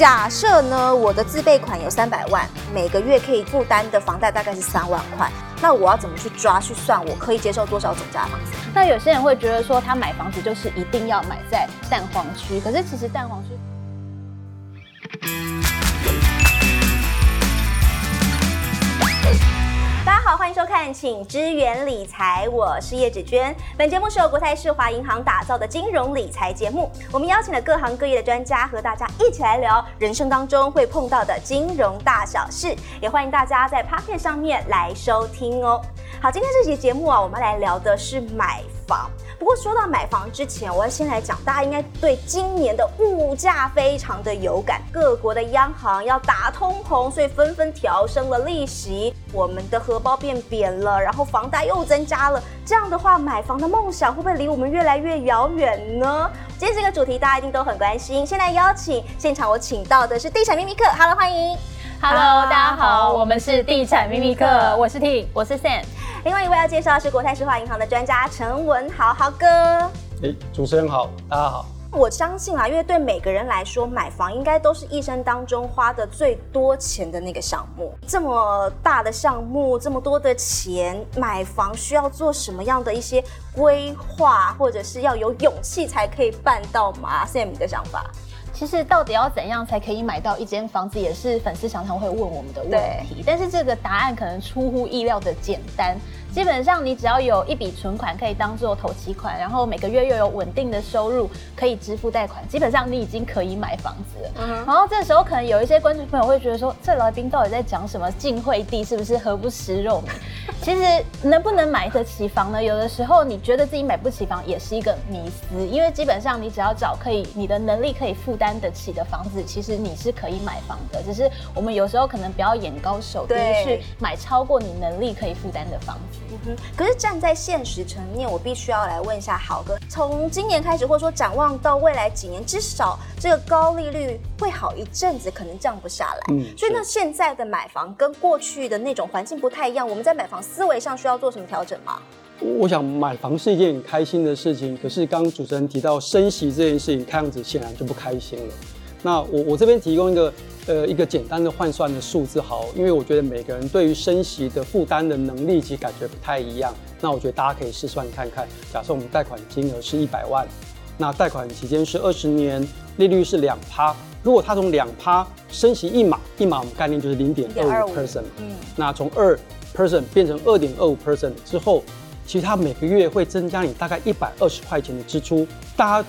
假设呢，我的自备款有三百万，每个月可以负担的房贷大概是三万块，那我要怎么去抓去算，我可以接受多少总价的房子？那有些人会觉得说，他买房子就是一定要买在蛋黄区，可是其实蛋黄区。大家好，欢迎收看《请支援理财》，我是叶芷娟。本节目是由国泰世华银行打造的金融理财节目。我们邀请了各行各业的专家，和大家一起来聊人生当中会碰到的金融大小事。也欢迎大家在 Pocket 上面来收听哦。好，今天这期节目啊，我们来聊的是买房。不过说到买房之前，我要先来讲，大家应该对今年的物价非常的有感。各国的央行要打通膨，所以纷纷调升了利息，我们的荷包变扁了，然后房贷又增加了。这样的话，买房的梦想会不会离我们越来越遥远呢？今天这个主题大家一定都很关心。现在邀请现场我请到的是地产秘密课，Hello，欢迎。Hello，大家好，我们是地产秘密课，我是 T，我是 Sam。另外一位要介绍的是国泰世华银行的专家陈文豪豪哥。哎，主持人好，大家好。我相信啊，因为对每个人来说，买房应该都是一生当中花的最多钱的那个项目。这么大的项目，这么多的钱，买房需要做什么样的一些规划，或者是要有勇气才可以办到吗？Sam 你的想法？其实到底要怎样才可以买到一间房子，也是粉丝常常会问我们的问题。但是这个答案可能出乎意料的简单。基本上你只要有一笔存款可以当做投期款，然后每个月又有稳定的收入可以支付贷款，基本上你已经可以买房子了。嗯、然后这时候可能有一些观众朋友会觉得说，这来宾到底在讲什么？晋惠帝是不是何不食肉糜？其实能不能买得起房呢？有的时候你觉得自己买不起房也是一个迷思，因为基本上你只要找可以你的能力可以负担得起的房子，其实你是可以买房的。只是我们有时候可能不要眼高手低去买超过你能力可以负担的房子。嗯哼，可是站在现实层面，我必须要来问一下豪哥，从今年开始，或者说展望到未来几年，至少这个高利率会好一阵子，可能降不下来。嗯，所以那现在的买房跟过去的那种环境不太一样，我们在买房思维上需要做什么调整吗？我想买房是一件很开心的事情，可是刚刚主持人提到升息这件事情，看样子显然就不开心了。那我我这边提供一个呃一个简单的换算的数字好，因为我觉得每个人对于升息的负担的能力其实感觉不太一样。那我觉得大家可以试算看看，假设我们贷款金额是一百万，那贷款期间是二十年，利率是两趴。如果它从两趴升息一码，一码我们概念就是零点二五 percent，嗯，那从二 percent 变成二点二五 percent 之后，其实它每个月会增加你大概一百二十块钱的支出。大家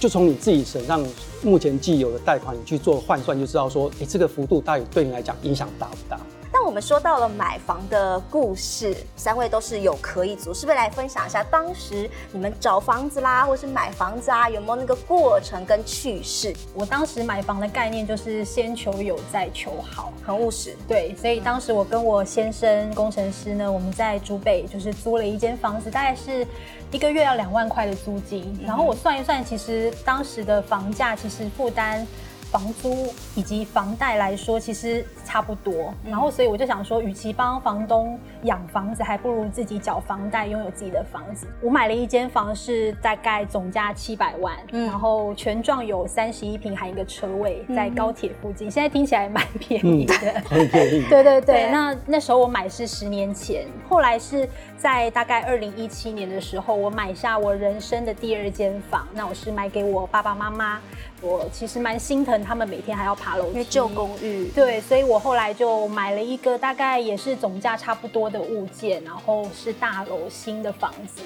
就从你自己身上目前既有的贷款，你去做换算，就知道说，哎，这个幅度到底对你来讲影响大不大？那我们说到了买房的故事，三位都是有壳一族，是不是来分享一下当时你们找房子啦，或是买房子啊，有没有那个过程跟趣事？我当时买房的概念就是先求有再求好，很务实。对，所以当时我跟我先生工程师呢，我们在竹北就是租了一间房子，大概是一个月要两万块的租金。然后我算一算，其实当时的房价其实负担。房租以及房贷来说，其实差不多。然后，所以我就想说，与其帮房东养房子，还不如自己缴房贷，拥有自己的房子。我买了一间房，是大概总价七百万，嗯、然后全幢有三十一平，含一个车位，在高铁附近。现在听起来蛮便宜的，很便宜。对对对，那那时候我买是十年前，后来是在大概二零一七年的时候，我买下我人生的第二间房。那我是买给我爸爸妈妈。我其实蛮心疼他们每天还要爬楼梯，因为旧公寓。对，所以我后来就买了一个大概也是总价差不多的物件，然后是大楼新的房子，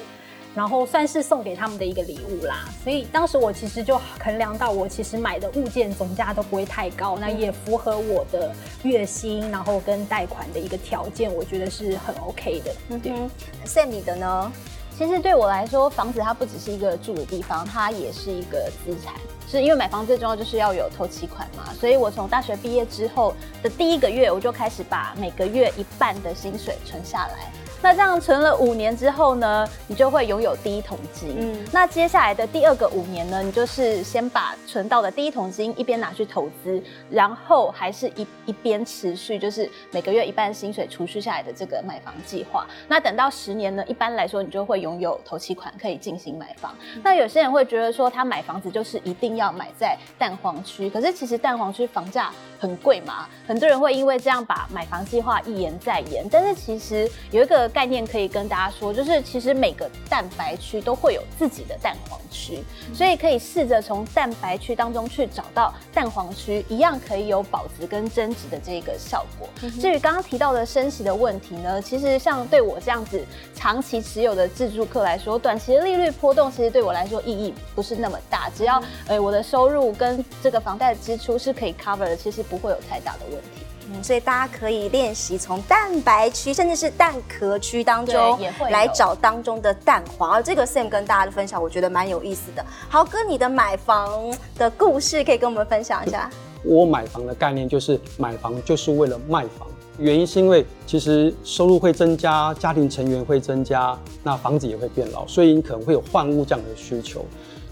然后算是送给他们的一个礼物啦。所以当时我其实就衡量到，我其实买的物件总价都不会太高，那也符合我的月薪，然后跟贷款的一个条件，我觉得是很 OK 的。嗯哼，Sam 你的呢？其实对我来说，房子它不只是一个住的地方，它也是一个资产。是因为买房最重要就是要有头期款嘛，所以我从大学毕业之后的第一个月，我就开始把每个月一半的薪水存下来。那这样存了五年之后呢，你就会拥有第一桶金。嗯，那接下来的第二个五年呢，你就是先把存到的第一桶金一边拿去投资，然后还是一一边持续，就是每个月一半薪水储蓄下来的这个买房计划。那等到十年呢，一般来说你就会拥有头期款可以进行买房。那有些人会觉得说，他买房子就是一定要买在蛋黄区，可是其实蛋黄区房价很贵嘛，很多人会因为这样把买房计划一延再延。但是其实有一个概念可以跟大家说，就是其实每个蛋白区都会有自己的蛋黄区，所以可以试着从蛋白区当中去找到蛋黄区，一样可以有保值跟增值的这个效果。至于刚刚提到的升息的问题呢，其实像对我这样子长期持有的自住客来说，短期的利率波动其实对我来说意义不是那么大，只要呃我的收入跟这个房贷的支出是可以 cover 的，其实不会有太大的问题。嗯，所以大家可以练习从蛋白区甚至是蛋壳区当中来找当中的蛋黄。而这个 Sam 跟大家的分享，我觉得蛮有意思的。豪哥，你的买房的故事可以跟我们分享一下。我买房的概念就是买房就是为了卖房，原因是因为其实收入会增加，家庭成员会增加，那房子也会变老，所以你可能会有换屋这样的需求。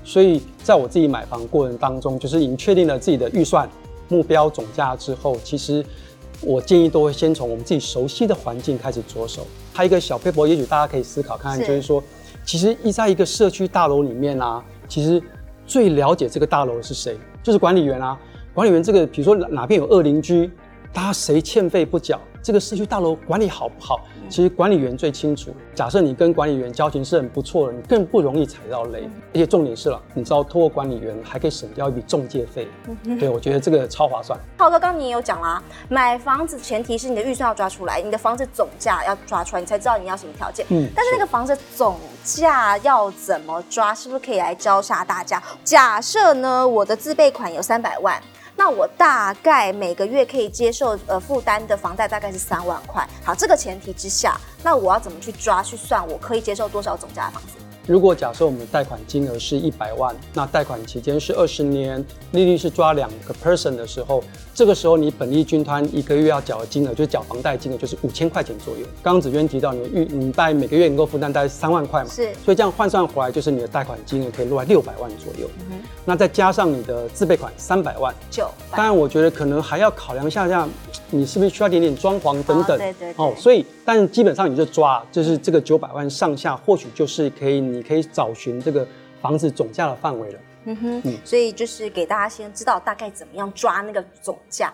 所以在我自己买房过程当中，就是已经确定了自己的预算目标总价之后，其实我建议都会先从我们自己熟悉的环境开始着手。还有一个小 paper，也许大家可以思考看看，就是说，其实一在一个社区大楼里面啊，其实最了解这个大楼的是谁，就是管理员啊。管理员这个，比如说哪边有恶邻居，大家谁欠费不缴，这个社区大楼管理好不好？其实管理员最清楚。假设你跟管理员交情是很不错的，你更不容易踩到雷。而且重点是了，你知道通过管理员还可以省掉一笔中介费。对，我觉得这个超划算。浩哥，刚刚你也有讲啦，买房子前提是你的预算要抓出来，你的房子总价要抓出来，你才知道你要什么条件。嗯。但是那个房子总价要怎么抓？是不是可以来教下大家？假设呢，我的自备款有三百万。那我大概每个月可以接受呃负担的房贷大概是三万块。好，这个前提之下，那我要怎么去抓去算我可以接受多少总价的房子？如果假设我们的贷款金额是一百万，那贷款期间是二十年，利率是抓两个 person 的时候，这个时候你本利均摊一个月要缴的金额，就是缴房贷金额就是五千块钱左右。刚刚子娟提到，你预你大概每个月能够负担大概三万块嘛？是。所以这样换算回来，就是你的贷款金额可以落在六百万左右。嗯那再加上你的自备款三百万，九。当然，我觉得可能还要考量一下，像你是不是需要点点装潢等等。对对。哦，所以，但基本上你就抓，就是这个九百万上下，或许就是可以。你可以找寻这个房子总价的范围了。嗯哼，所以就是给大家先知道大概怎么样抓那个总价。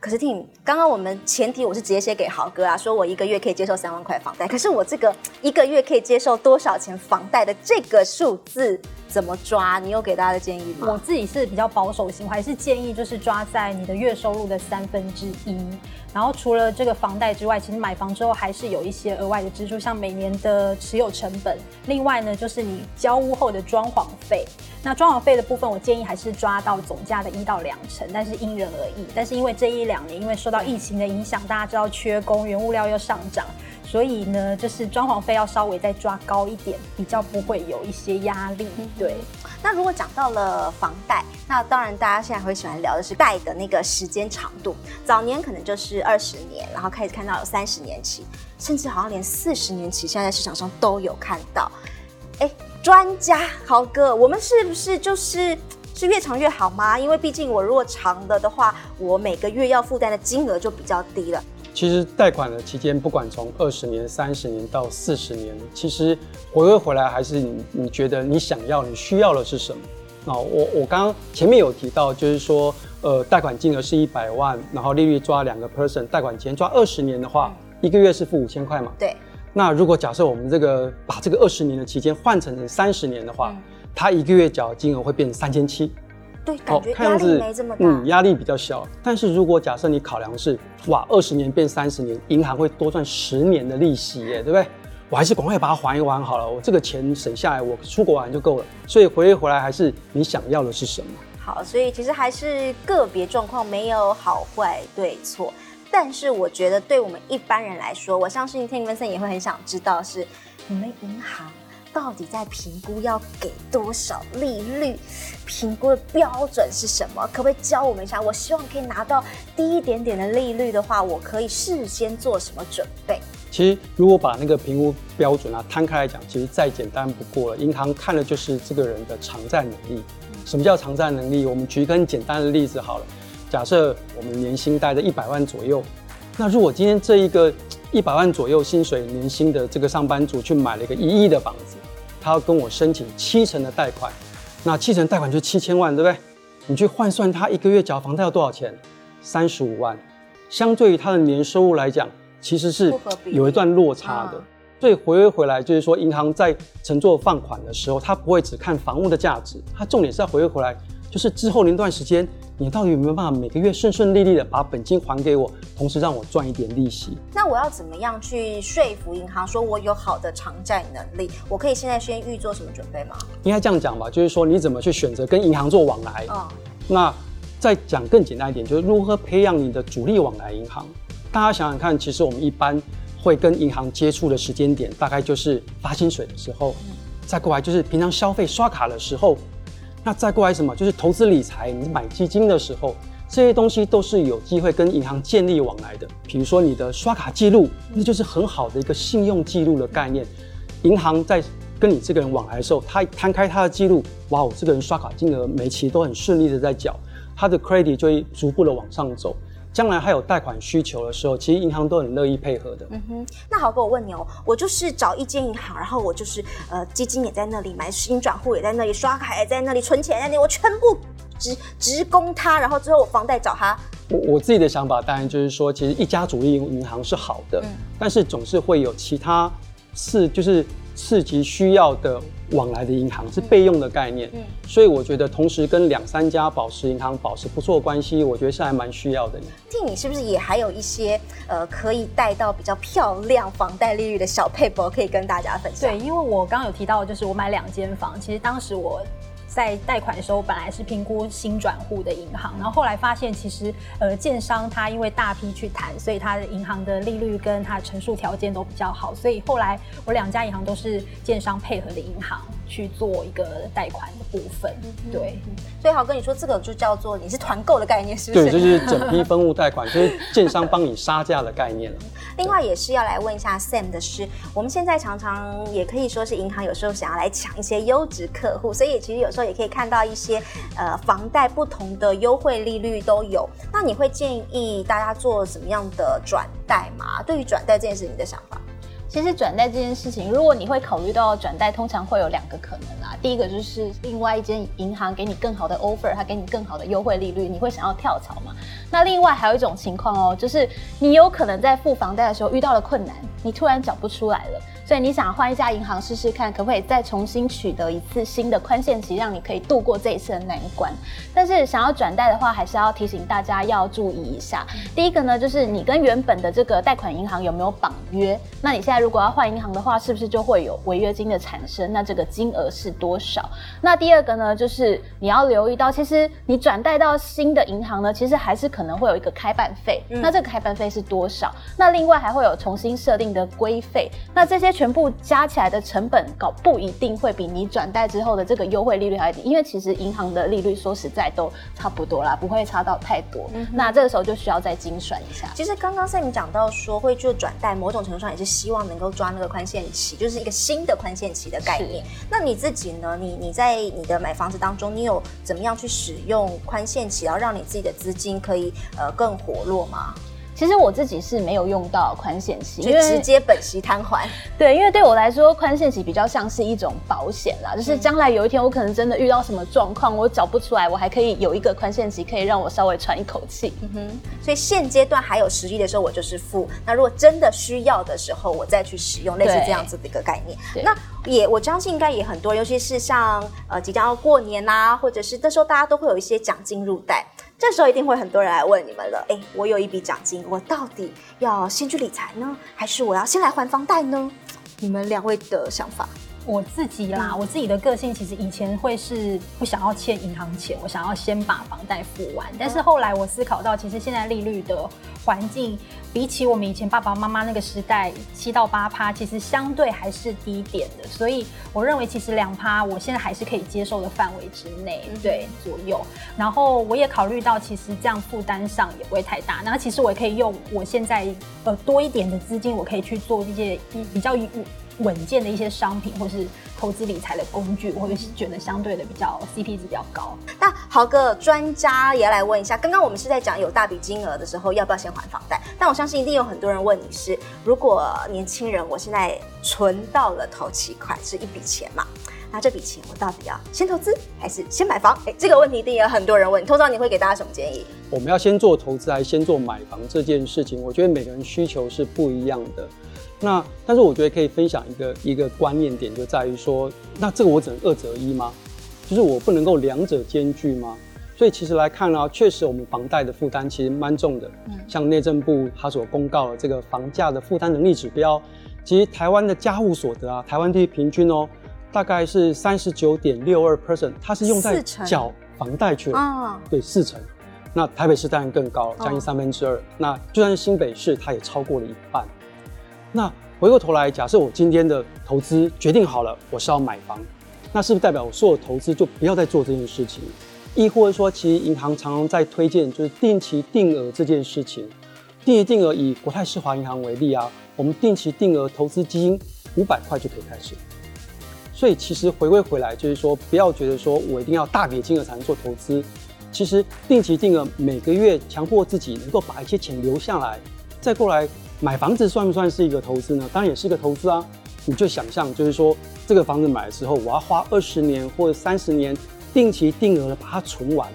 可是听刚刚我们前提我是直接写给豪哥啊，说我一个月可以接受三万块房贷。可是我这个一个月可以接受多少钱房贷的这个数字怎么抓？你有给大家的建议吗？我自己是比较保守型，我还是建议就是抓在你的月收入的三分之一。然后除了这个房贷之外，其实买房之后还是有一些额外的支出，像每年的持有成本。另外呢，就是你交屋后的装潢费。那装潢费的部分，我建议还是抓到总价的一到两成，但是因人而异。但是因为这一两年，因为受到疫情的影响，大家知道缺工，原物料又上涨，所以呢，就是装潢费要稍微再抓高一点，比较不会有一些压力。对。那如果讲到了房贷，那当然大家现在会喜欢聊的是贷的那个时间长度。早年可能就是二十年，然后开始看到有三十年期，甚至好像连四十年期，现在市场上都有看到。哎。专家豪哥，我们是不是就是是越长越好吗？因为毕竟我如果长的的话，我每个月要负担的金额就比较低了。其实贷款的期间，不管从二十年、三十年到四十年，其实回归回来还是你你觉得你想要、你需要的是什么？那我我刚刚前面有提到，就是说，呃，贷款金额是一百万，然后利率抓两个 person，贷款前抓二十年的话，一个月是付五千块嘛？对。那如果假设我们这个把这个二十年的期间换成成三十年的话，他一个月缴金额会变成三千七。对，感觉压力没这么大。嗯，压力比较小。但是如果假设你考量是，哇，二十年变三十年，银行会多赚十年的利息耶，对不对？我还是赶快把它还一还好了，我这个钱省下来，我出国玩就够了。所以回回来还是你想要的是什么？好，所以其实还是个别状况，没有好坏对错。但是我觉得，对我们一般人来说，我相信听文森也会很想知道，是你们银行到底在评估要给多少利率，评估的标准是什么？可不可以教我们一下？我希望可以拿到低一点点的利率的话，我可以事先做什么准备？其实如果把那个评估标准啊摊开来讲，其实再简单不过了。银行看的就是这个人的偿债能力。什么叫偿债能力？我们举一个很简单的例子好了。假设我们年薪待在一百万左右，那如果今天这一个一百万左右薪水年薪的这个上班族去买了一个一亿的房子，他要跟我申请七成的贷款，那七成贷款就七千万，对不对？你去换算他一个月缴房贷要多少钱？三十五万，相对于他的年收入来讲，其实是有一段落差的。所以回归回来就是说，银行在乘坐放款的时候，它不会只看房屋的价值，它重点是要回归回来，就是之后那段时间。你到底有没有办法每个月顺顺利利的把本金还给我，同时让我赚一点利息？那我要怎么样去说服银行说我有好的偿债能力？我可以现在先预做什么准备吗？应该这样讲吧，就是说你怎么去选择跟银行做往来？嗯，那再讲更简单一点，就是如何培养你的主力往来银行。大家想想看，其实我们一般会跟银行接触的时间点，大概就是发薪水的时候，再过来就是平常消费刷卡的时候。那再过来什么？就是投资理财，你买基金的时候，这些东西都是有机会跟银行建立往来的。比如说你的刷卡记录，那就是很好的一个信用记录的概念。银行在跟你这个人往来的时候，他摊开他的记录，哇，哦这个人刷卡金额每期都很顺利的在缴，他的 credit 就会逐步的往上走。将来还有贷款需求的时候，其实银行都很乐意配合的。嗯哼，那豪哥，我问你哦，我就是找一间银行，然后我就是呃基金也在那里买，新转户也在那里，刷卡也在那里，存钱在那里，我全部直直供他，然后之后我房贷找他。我我自己的想法当然就是说，其实一家主力银行是好的，但是总是会有其他是就是次级需要的。往来的银行是备用的概念，嗯，所以我觉得同时跟两三家保持银行保持不错关系，我觉得是还蛮需要的。替你是不是也还有一些呃可以带到比较漂亮房贷利率的小配博可以跟大家分享？对，因为我刚刚有提到，就是我买两间房，其实当时我。在贷款的时候，本来是评估新转户的银行，然后后来发现，其实呃，建商他因为大批去谈，所以他的银行的利率跟他的陈述条件都比较好，所以后来我两家银行都是建商配合的银行去做一个贷款的部分。对，所以豪哥你说，这个就叫做你是团购的概念，是不是？对，就是整批分务贷款，就是建商帮你杀价的概念了另外也是要来问一下 Sam 的是，我们现在常常也可以说是银行有时候想要来抢一些优质客户，所以其实有时候也可以看到一些呃房贷不同的优惠利率都有。那你会建议大家做什么样的转贷吗？对于转贷这件事情的想法？其实转贷这件事情，如果你会考虑到转贷，通常会有两个可能啦。第一个就是另外一间银行给你更好的 offer，它给你更好的优惠利率，你会想要跳槽嘛？那另外还有一种情况哦，就是你有可能在付房贷的时候遇到了困难，你突然缴不出来了。所以你想换一家银行试试看，可不可以再重新取得一次新的宽限期，让你可以度过这一次的难关？但是想要转贷的话，还是要提醒大家要注意一下。第一个呢，就是你跟原本的这个贷款银行有没有绑约？那你现在如果要换银行的话，是不是就会有违约金的产生？那这个金额是多少？那第二个呢，就是你要留意到，其实你转贷到新的银行呢，其实还是可能会有一个开办费。那这个开办费是多少？那另外还会有重新设定的规费。那这些。全部加起来的成本，搞不一定会比你转贷之后的这个优惠利率还低，因为其实银行的利率说实在都差不多啦，不会差到太多。那这个时候就需要再精算一下。其实刚刚 Sam 讲到说会做转贷，某种程度上也是希望能够抓那个宽限期，就是一个新的宽限期的概念。那你自己呢？你你在你的买房子当中，你有怎么样去使用宽限期，然后让你自己的资金可以呃更活络吗？其实我自己是没有用到宽限期，就直接本息摊还。对，因为对我来说，宽限期比较像是一种保险啦，就是将来有一天我可能真的遇到什么状况，我找不出来，我还可以有一个宽限期，可以让我稍微喘一口气。嗯哼。所以现阶段还有实力的时候，我就是付。那如果真的需要的时候，我再去使用，类似这样子的一个概念。那也我相信应该也很多，尤其是像呃即将要过年呐，或者是这时候大家都会有一些奖金入袋。这时候一定会很多人来问你们了，哎，我有一笔奖金，我到底要先去理财呢，还是我要先来还房贷呢？你们两位的想法？我自己啦，我自己的个性其实以前会是不想要欠银行钱，我想要先把房贷付完。但是后来我思考到，其实现在利率的环境，比起我们以前爸爸妈妈那个时代七到八趴，其实相对还是低点的。所以我认为，其实两趴，我现在还是可以接受的范围之内，对左右。然后我也考虑到，其实这样负担上也不会太大。那其实我也可以用我现在呃多一点的资金，我可以去做一些比较。稳健的一些商品，或是投资理财的工具，我会觉得相对的比较 CP 值比较高。那豪哥专家也来问一下，刚刚我们是在讲有大笔金额的时候要不要先还房贷？但我相信一定有很多人问你是，如果年轻人我现在存到了头期款是一笔钱嘛？那这笔钱我到底要先投资还是先买房？哎，这个问题一定有很多人问。通常你会给大家什么建议？我们要先做投资还是先做买房这件事情？我觉得每个人需求是不一样的。那但是我觉得可以分享一个一个观念点，就在于说，那这个我只能二择一吗？就是我不能够两者兼具吗？所以其实来看呢，确实我们房贷的负担其实蛮重的。嗯，像内政部他所公告的这个房价的负担能力指标，其实台湾的家户所得啊，台湾地平均哦，大概是三十九点六二 percent，它是用在缴房贷去了。啊，对，四成。那台北市当然更高，将近三分之二。那就算是新北市，它也超过了一半。那回过头来，假设我今天的投资决定好了，我是要买房，那是不是代表我所有投资就不要再做这件事情？亦或者说，其实银行常常在推荐就是定期定额这件事情。定期定额以国泰世华银行为例啊，我们定期定额投资基金五百块就可以开始。所以其实回归回来就是说，不要觉得说我一定要大笔金额才能做投资。其实定期定额每个月强迫自己能够把一些钱留下来，再过来。买房子算不算是一个投资呢？当然也是一个投资啊！你就想象，就是说这个房子买的时候，我要花二十年或者三十年，定期定额的把它存完。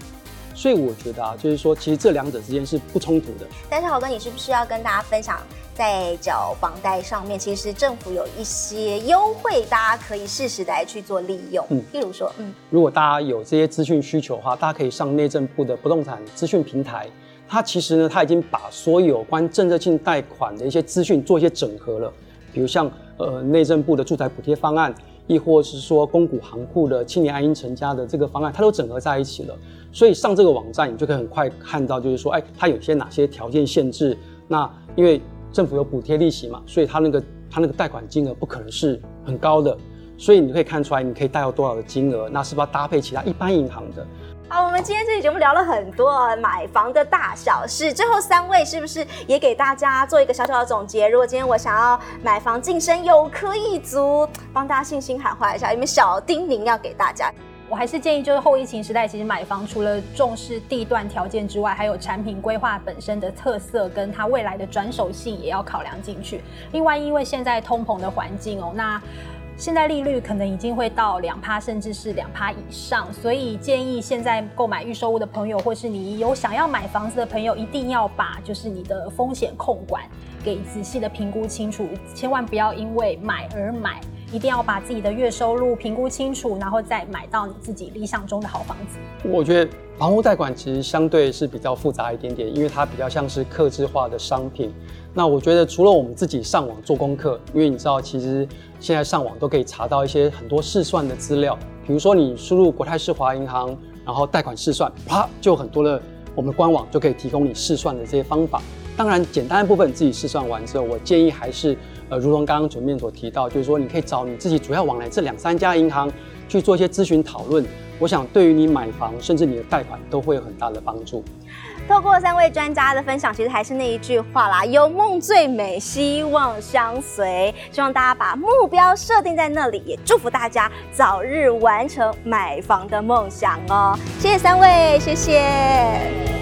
所以我觉得啊，就是说其实这两者之间是不冲突的。但是豪哥，你是不是要跟大家分享，在缴房贷上面，其实政府有一些优惠，大家可以适时来去做利用。嗯，例如说，嗯，如果大家有这些资讯需求的话，大家可以上内政部的不动产资讯平台。它其实呢，它已经把所有关政策性贷款的一些资讯做一些整合了，比如像呃内政部的住宅补贴方案，亦或是说公股行库的青年安心成家的这个方案，它都整合在一起了。所以上这个网站，你就可以很快看到，就是说，哎，它有些哪些条件限制？那因为政府有补贴利息嘛，所以它那个它那个贷款金额不可能是很高的，所以你可以看出来，你可以贷到多少的金额，那是不是要搭配其他一般银行的？好，我们今天这期节目聊了很多买房的大小事，最后三位是不是也给大家做一个小小的总结？如果今天我想要买房晋升有科一族，帮大家信心喊话一下，有没有小叮咛要给大家？我还是建议，就是后疫情时代，其实买房除了重视地段条件之外，还有产品规划本身的特色跟它未来的转手性也要考量进去。另外，因为现在通膨的环境哦，那现在利率可能已经会到两趴，甚至是两趴以上，所以建议现在购买预售屋的朋友，或是你有想要买房子的朋友，一定要把就是你的风险控管给仔细的评估清楚，千万不要因为买而买。一定要把自己的月收入评估清楚，然后再买到你自己理想中的好房子。我觉得房屋贷款其实相对是比较复杂一点点，因为它比较像是客制化的商品。那我觉得除了我们自己上网做功课，因为你知道，其实现在上网都可以查到一些很多试算的资料，比如说你输入国泰世华银行，然后贷款试算，啪，就很多的我们的官网就可以提供你试算的这些方法。当然，简单的部分自己试算完之后，我建议还是。呃，如同刚刚前面所提到，就是说你可以找你自己主要往来这两三家银行去做一些咨询讨论。我想对于你买房，甚至你的贷款都会有很大的帮助。透过三位专家的分享，其实还是那一句话啦：有梦最美，希望相随。希望大家把目标设定在那里，也祝福大家早日完成买房的梦想哦。谢谢三位，谢谢。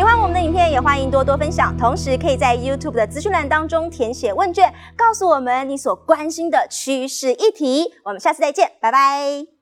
喜欢我们的影片，也欢迎多多分享。同时，可以在 YouTube 的资讯栏当中填写问卷，告诉我们你所关心的趋势议题。我们下次再见，拜拜。